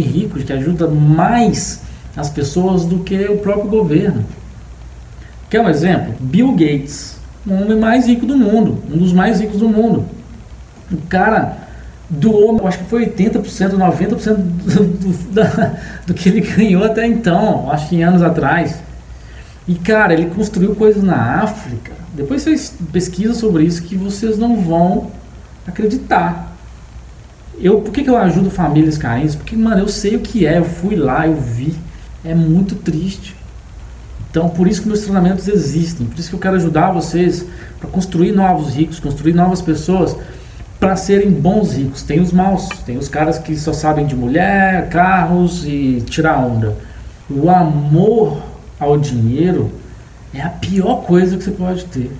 ricos que ajuda mais as pessoas do que o próprio governo. Quer um exemplo? Bill Gates, o homem mais rico do mundo, um dos mais ricos do mundo. O cara doou, acho que foi 80%, 90% do, do, da, do que ele ganhou até então, acho que anos atrás. E cara, ele construiu coisas na África. Depois vocês pesquisam sobre isso que vocês não vão acreditar. Eu, por que, que eu ajudo famílias carentes? Porque, mano, eu sei o que é, eu fui lá, eu vi. É muito triste. Então, por isso que meus treinamentos existem. Por isso que eu quero ajudar vocês para construir novos ricos, construir novas pessoas para serem bons ricos. Tem os maus, tem os caras que só sabem de mulher, carros e tirar onda. O amor ao dinheiro é a pior coisa que você pode ter.